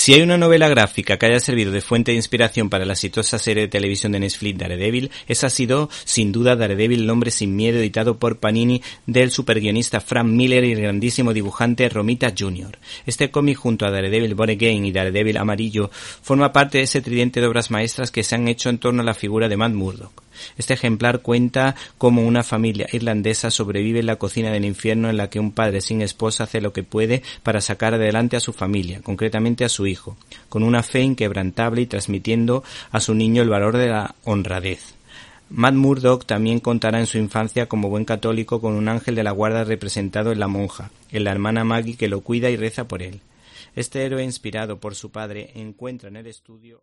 Si hay una novela gráfica que haya servido de fuente de inspiración para la exitosa serie de televisión de Netflix Daredevil, esa ha sido, sin duda, Daredevil El sin miedo, editado por Panini del superguionista Frank Miller y el grandísimo dibujante Romita Jr. Este cómic junto a Daredevil Born Again y Daredevil Amarillo forma parte de ese tridente de obras maestras que se han hecho en torno a la figura de Matt Murdock. Este ejemplar cuenta cómo una familia irlandesa sobrevive en la cocina del infierno en la que un padre sin esposa hace lo que puede para sacar adelante a su familia, concretamente a su hijo, con una fe inquebrantable y transmitiendo a su niño el valor de la honradez. Matt Murdock también contará en su infancia como buen católico con un ángel de la guarda representado en la monja, en la hermana Maggie que lo cuida y reza por él. Este héroe inspirado por su padre encuentra en el estudio